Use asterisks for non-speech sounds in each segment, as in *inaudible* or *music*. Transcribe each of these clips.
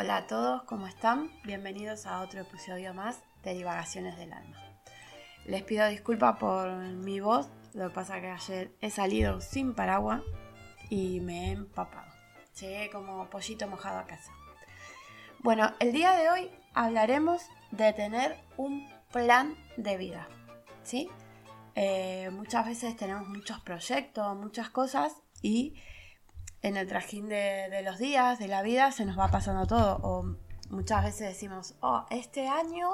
Hola a todos, ¿cómo están? Bienvenidos a otro episodio más de Divagaciones del Alma. Les pido disculpas por mi voz, lo que pasa que ayer he salido sin paraguas y me he empapado. Llegué como pollito mojado a casa. Bueno, el día de hoy hablaremos de tener un plan de vida, ¿sí? Eh, muchas veces tenemos muchos proyectos, muchas cosas y en el trajín de, los días, de la vida, se nos va pasando todo. O muchas veces decimos, oh, este año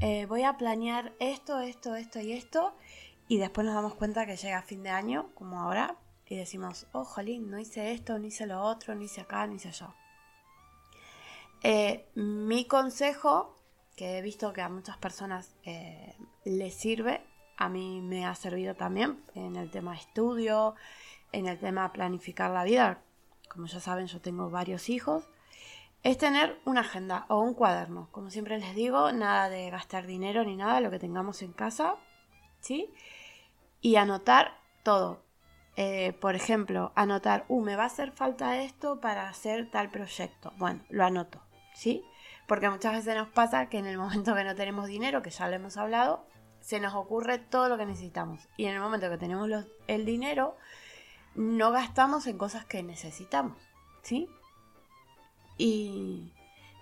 eh, voy a planear esto, esto, esto y esto. Y después nos damos cuenta que llega fin de año, como ahora, y decimos, oh, jolín, no hice esto, no hice lo otro, no hice acá, no hice allá. Eh, mi consejo, que he visto que a muchas personas eh, les sirve, a mí me ha servido también en el tema estudio, en el tema planificar la vida, como ya saben, yo tengo varios hijos, es tener una agenda o un cuaderno. Como siempre les digo, nada de gastar dinero ni nada, lo que tengamos en casa, ¿sí? Y anotar todo. Eh, por ejemplo, anotar, uh, me va a hacer falta esto para hacer tal proyecto. Bueno, lo anoto, ¿sí? Porque muchas veces nos pasa que en el momento que no tenemos dinero, que ya lo hemos hablado, se nos ocurre todo lo que necesitamos. Y en el momento que tenemos el dinero, no gastamos en cosas que necesitamos, ¿sí? Y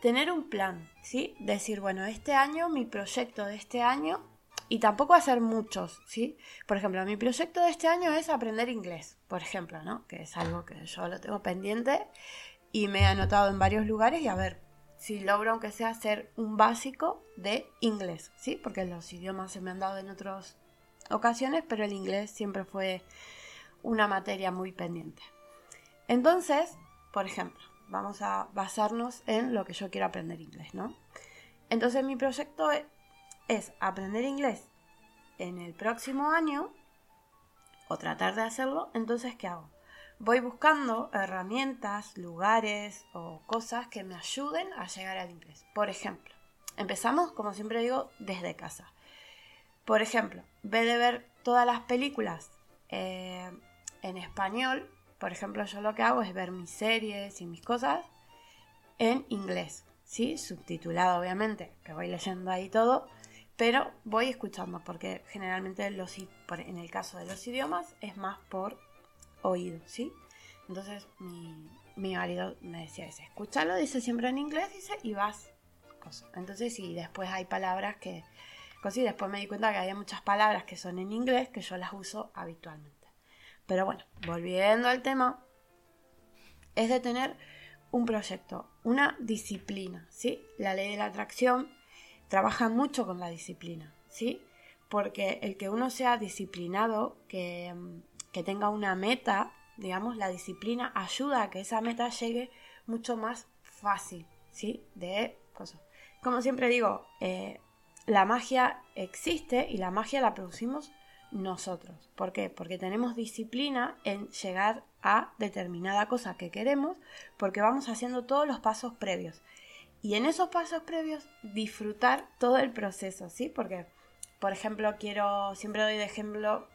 tener un plan, ¿sí? Decir, bueno, este año, mi proyecto de este año, y tampoco hacer muchos, ¿sí? Por ejemplo, mi proyecto de este año es aprender inglés, por ejemplo, ¿no? Que es algo que yo lo tengo pendiente y me he anotado en varios lugares y a ver si logro aunque sea hacer un básico de inglés, ¿sí? Porque los idiomas se me han dado en otras ocasiones, pero el inglés siempre fue una materia muy pendiente. Entonces, por ejemplo, vamos a basarnos en lo que yo quiero aprender inglés, ¿no? Entonces mi proyecto e, es aprender inglés en el próximo año o tratar de hacerlo, entonces ¿qué hago? Voy buscando herramientas, lugares o cosas que me ayuden a llegar al inglés. Por ejemplo, empezamos, como siempre digo, desde casa. Por ejemplo, ve de ver todas las películas eh, en español, por ejemplo, yo lo que hago es ver mis series y mis cosas en inglés, ¿sí? Subtitulado, obviamente, que voy leyendo ahí todo, pero voy escuchando, porque generalmente los, en el caso de los idiomas es más por oído, ¿sí? Entonces mi, mi marido me decía, ese, escúchalo, dice siempre en inglés, dice, y vas. Entonces sí, después hay palabras que... Después me di cuenta que había muchas palabras que son en inglés que yo las uso habitualmente. Pero bueno, volviendo al tema, es de tener un proyecto, una disciplina, ¿sí? La ley de la atracción trabaja mucho con la disciplina, ¿sí? Porque el que uno sea disciplinado, que, que tenga una meta, digamos, la disciplina ayuda a que esa meta llegue mucho más fácil, ¿sí? De cosas. Como siempre digo, eh, la magia existe y la magia la producimos nosotros. ¿Por qué? Porque tenemos disciplina en llegar a determinada cosa que queremos porque vamos haciendo todos los pasos previos. Y en esos pasos previos disfrutar todo el proceso, ¿sí? Porque, por ejemplo, quiero, siempre doy de ejemplo,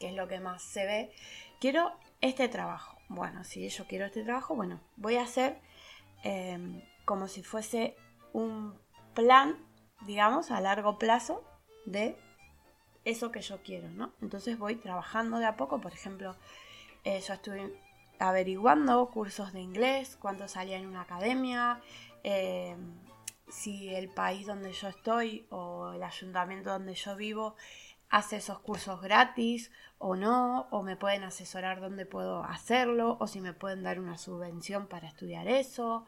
que es lo que más se ve, quiero este trabajo. Bueno, si yo quiero este trabajo, bueno, voy a hacer em, como si fuese un plan, digamos, a largo plazo de eso que yo quiero, ¿no? Entonces voy trabajando de a poco, por ejemplo, eh, yo estuve averiguando cursos de inglés, cuánto salía en una academia, eh, si el país donde yo estoy o el ayuntamiento donde yo vivo hace esos cursos gratis o no, o me pueden asesorar dónde puedo hacerlo, o si me pueden dar una subvención para estudiar eso.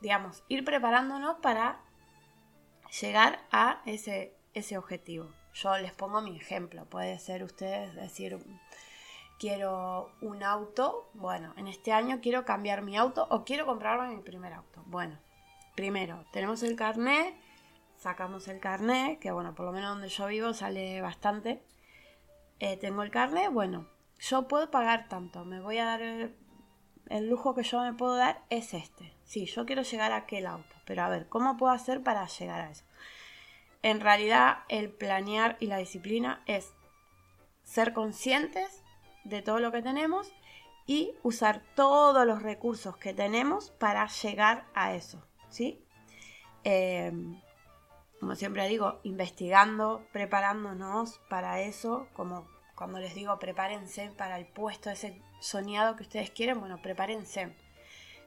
Digamos, ir preparándonos para llegar a ese, ese objetivo. Yo les pongo mi ejemplo, puede ser ustedes decir, quiero un auto, bueno, en este año quiero cambiar mi auto o quiero comprarme mi primer auto. Bueno, primero tenemos el carnet, sacamos el carnet, que bueno, por lo menos donde yo vivo sale bastante. Eh, tengo el carnet, bueno, yo puedo pagar tanto, me voy a dar el, el lujo que yo me puedo dar es este. Sí, yo quiero llegar a aquel auto, pero a ver, ¿cómo puedo hacer para llegar a eso? En realidad el planear y la disciplina es ser conscientes de todo lo que tenemos y usar todos los recursos que tenemos para llegar a eso. ¿sí? Em, como siempre digo, investigando, preparándonos para eso, como cuando les digo prepárense para el puesto ese soñado que ustedes quieren, bueno, prepárense,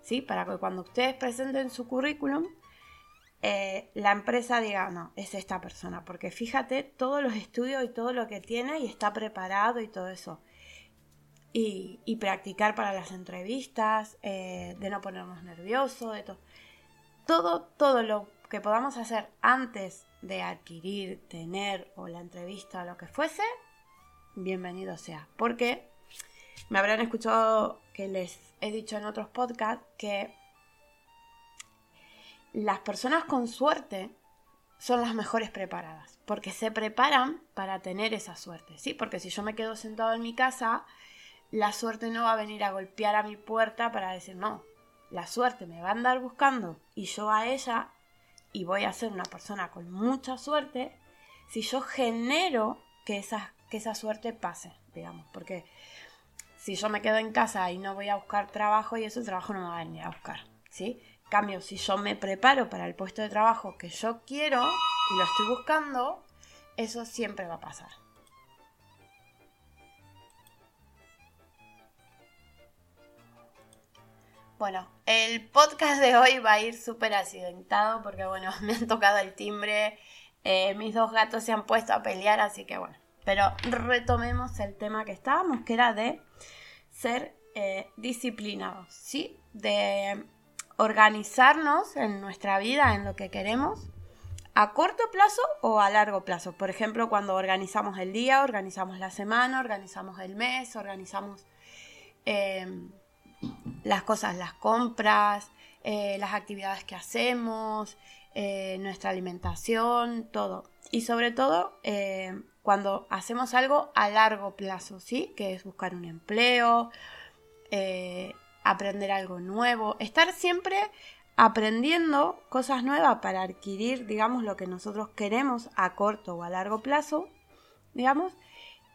¿sí? Para que cuando ustedes presenten su currículum, eh, la empresa diga, no, es esta persona, porque fíjate todos los estudios y todo lo que tiene y está preparado y todo eso. Y, practicar para las entrevistas, eh, de no ponernos nerviosos, de todo. Todo, todo lo que podamos hacer antes de adquirir, tener o la entrevista o lo que fuese, bienvenido sea. Porque me habrán escuchado que les he dicho en otros podcasts que las personas con suerte son las mejores preparadas, porque se preparan para tener esa suerte, ¿sí? Porque si yo me quedo sentado en mi casa, la suerte no va a venir a golpear a mi puerta para decir, no, la suerte me va a andar buscando y yo a ella, y voy a ser una persona con mucha suerte, si yo genero que esa, que esa suerte pase, digamos, porque si yo me quedo en casa y no voy a buscar trabajo y ese trabajo no me va a venir a buscar, ¿sí? Cambio, si yo me preparo para el puesto de trabajo que yo quiero y lo estoy buscando, eso siempre va a pasar. Bueno, el podcast de hoy va a ir súper accidentado porque, bueno, *laughs* me han tocado el timbre, eh, mis dos gatos se han puesto a pelear, así que bueno. Pero retomemos el tema que estábamos, que era de ser eh, disciplinados, ¿sí? De organizarnos en nuestra vida, en lo que queremos, a corto plazo o a largo plazo. Por ejemplo, cuando organizamos el día, organizamos la semana, organizamos el mes, organizamos em, las cosas, las compras, eh, las actividades que hacemos, eh, nuestra alimentación, todo. Y sobre todo eh, cuando hacemos algo a largo plazo, ¿sí? Que es buscar un empleo, aprender algo nuevo, estar siempre aprendiendo cosas nuevas para adquirir, digamos, lo que nosotros queremos a corto o a largo plazo, digamos,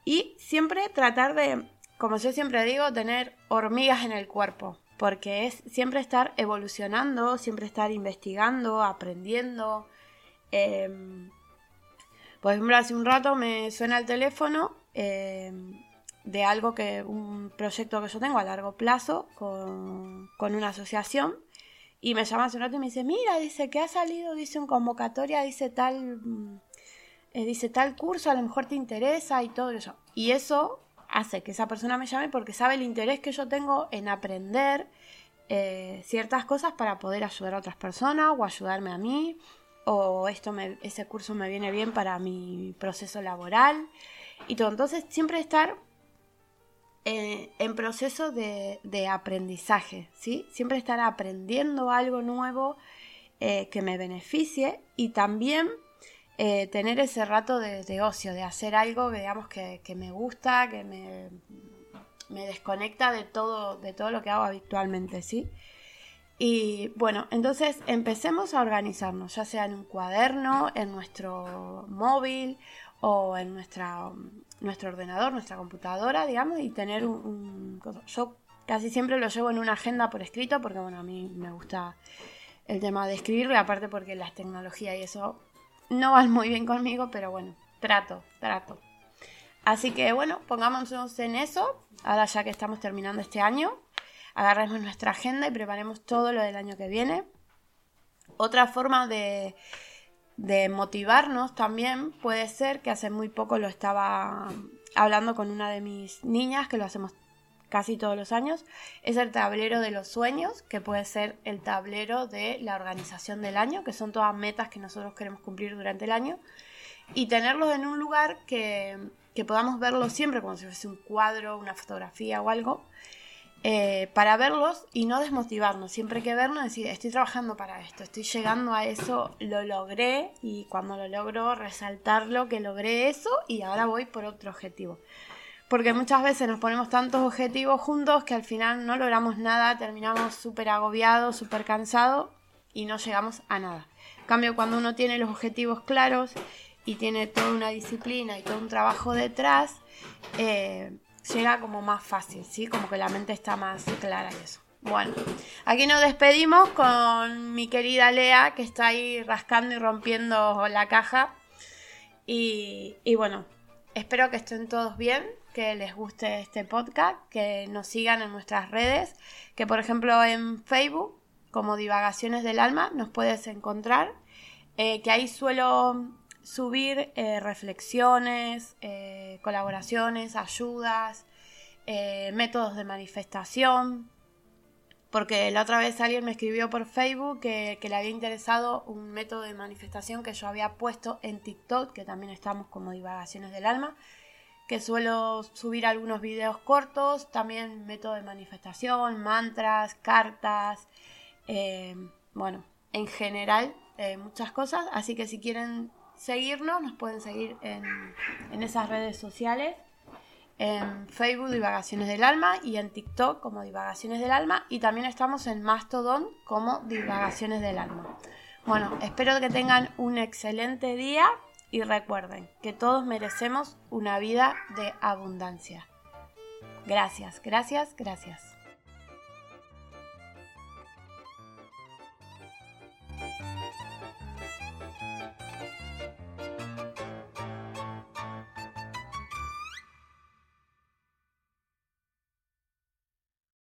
y siempre tratar de, como yo siempre digo, tener hormigas en el cuerpo, porque es siempre estar evolucionando, siempre estar investigando, aprendiendo. Em, por ejemplo, hace un rato me suena el teléfono. Em, de algo que, un proyecto que yo tengo a largo plazo con, una asociación. Y me llama hace un rato y me dice, mira, dice que ha salido, dice un convocatoria, dice tal, eh, dice tal curso, a lo mejor te interesa y todo eso. Y eso hace que esa persona me llame porque sabe el interés que yo tengo en aprender eh, ciertas cosas para poder ayudar a otras personas o ayudarme a mí o esto me, ese curso me viene bien para mi proceso laboral y todo. Entonces siempre estar eh, en proceso de, aprendizaje, ¿sí? Siempre estar aprendiendo algo nuevo eh, que me beneficie y también eh, tener ese rato de, ocio, de hacer algo, digamos, que, me gusta, que me, me, desconecta de todo, de todo lo que hago habitualmente, ¿sí? Y bueno, entonces empecemos a organizarnos, ya sea en un cuaderno, en nuestro móvil o en nuestra, nuestro ordenador, nuestra computadora, digamos, y tener un, Yo casi siempre lo llevo en una agenda por escrito porque, bueno, a mí me gusta el tema de escribirlo y aparte porque las tecnologías y eso no van muy bien conmigo, pero bueno, trato, trato. Así que bueno, pongámonos en eso, ahora ya que estamos terminando este año, agarremos nuestra agenda y preparemos todo lo del año que viene. Otra forma de, de motivarnos también puede ser que hace muy poco lo estaba hablando con una de mis niñas, que lo hacemos casi todos los años, es el tablero de los sueños, que puede ser el tablero de la organización del año, que son todas metas que nosotros queremos cumplir durante el año, y tenerlos en un lugar que, que podamos verlo siempre, como si fuese un cuadro, una fotografía o algo, eh, para verlos y no desmotivarnos. Siempre que vernos, decir, estoy trabajando para esto, estoy llegando a eso, lo logré y cuando lo logro resaltarlo que logré eso y ahora voy por otro objetivo. Porque muchas veces nos ponemos tantos objetivos juntos que al final no logramos nada, terminamos súper agobiados, súper cansados y no llegamos a nada. En cambio, cuando uno tiene los objetivos claros y tiene toda una disciplina y todo un trabajo detrás, eh, llega como más fácil, ¿sí? Como que la mente está más clara y eso. Bueno, aquí nos despedimos con mi querida Lea, que está ahí rascando y rompiendo la caja. Y, y bueno, espero que estén todos bien, que les guste este podcast, que nos sigan en nuestras redes, que por ejemplo en Facebook, como Divagaciones del Alma, nos puedes encontrar, eh, que ahí suelo subir eh, reflexiones, eh, colaboraciones, ayudas, métodos de manifestación, porque la otra vez alguien me escribió por Facebook que, le había interesado un método de manifestación que yo había puesto en TikTok, que también estamos como divagaciones del alma, que suelo subir algunos videos cortos, también método de manifestación, mantras, cartas, eh, bueno, en general eh, muchas cosas, así que si quieren seguirnos, nos pueden seguir en, en esas redes sociales en Facebook Divagaciones del Alma y en TikTok como Divagaciones del Alma y también estamos en Mastodon como Divagaciones del Alma. Bueno, espero que tengan un excelente día y recuerden que todos merecemos una vida de abundancia. Gracias, gracias, gracias.